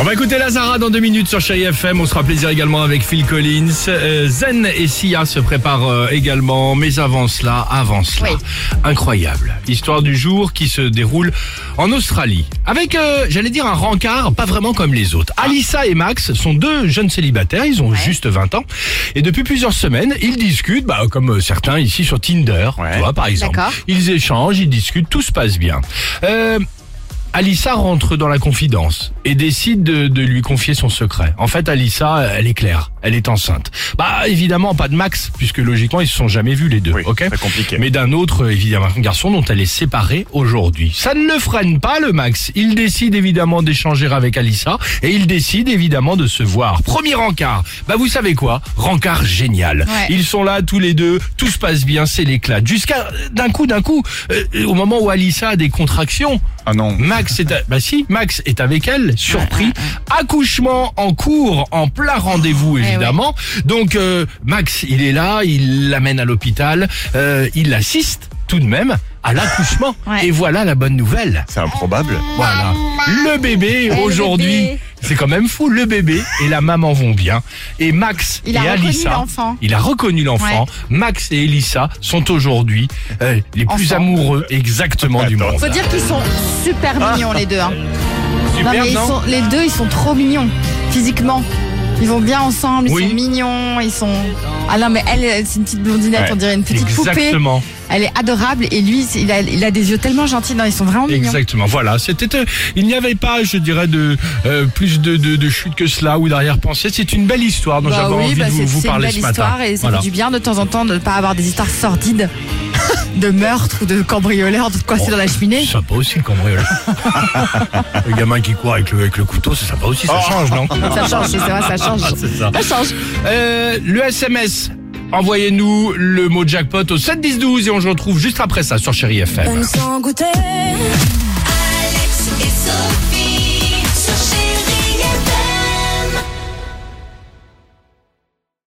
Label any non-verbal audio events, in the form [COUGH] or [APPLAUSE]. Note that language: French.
On va écouter Lazara dans deux minutes sur Chéri FM. On sera plaisir également avec Phil Collins. Euh, Zen et Sia se préparent euh, également. Mais avant cela, avant cela, incroyable. Histoire du jour qui se déroule en Australie. Avec, euh, j'allais dire, un rencard pas vraiment comme les autres. Alissa et Max sont deux jeunes célibataires. Ils ont juste 20 ans. Et depuis plusieurs semaines, ils discutent, bah, comme euh, certains ici sur Tinder, tu vois, par exemple. Ils échangent, ils discutent, tout se passe bien. Alissa rentre dans la confidence et décide de, de lui confier son secret. En fait, Alissa, elle est claire, elle est enceinte. Bah évidemment pas de Max, puisque logiquement ils se sont jamais vus les deux, ok compliqué. Mais d'un autre, évidemment, un garçon dont elle est séparée aujourd'hui. Ça ne le freine pas le Max. Il décide évidemment d'échanger avec Alissa et il décide évidemment de se voir. Premier rencard. Bah vous savez quoi? Rencard génial. Ouais. Ils sont là tous les deux, tout se passe bien, c'est l'éclat. Jusqu'à d'un coup, d'un coup, euh, au moment où Alissa a des contractions. Ah non. Max est, à- bah si, Max est avec elle, surpris. Accouchement en cours, en plein rendez-vous évidemment. Donc euh, Max, il est là, il l'amène à l'hôpital, euh, il l'assiste tout de même à l'accouchement. [LAUGHS] Ouais. Et voilà la bonne nouvelle. C'est improbable. Voilà, le bébé aujourd'hui. C'est quand même fou, le bébé et la maman vont bien. Et Max Il et a reconnu Alissa, l'enfant. il a reconnu l'enfant. Max et Elissa sont aujourd'hui euh, les plus amoureux exactement du monde. Faut dire qu'ils sont super mignons les deux. hein. Super, non mais ils non sont, les deux ils sont trop mignons physiquement. Ils vont bien ensemble, ils Oui. sont mignons, ils sont. Ah non mais elle c'est une petite blondinette, Ouais. on dirait une petite poupée. Exactement. Elle est adorable et lui il a, il a des yeux tellement gentils, non ils sont vraiment mignons. Exactement. Voilà, c'était. euh, il n'y avait pas, je dirais, de euh, plus de, de, de chute que cela ou d'arrière-pensée. C'est une belle histoire dont Bah j'avais oui, envie bah de vous, c'est vous c'est une parler belle ce matin. histoire et ça Voilà. fait du bien de temps en temps de ne pas avoir des histoires sordides [LAUGHS] de meurtre ou de cambrioleur, de coincé dans la cheminée. C'est sympa aussi le cambriolage. [LAUGHS] le gamin qui court avec le, avec le couteau, c'est sympa aussi, ça change, non Ça change, c'est vrai, ça [LAUGHS] change. C'est ça. Ça change. Euh, le SMS. Envoyez-nous le mot jackpot au 7 10 12 et on se retrouve juste après ça sur Chéri FM. Alex et Sophie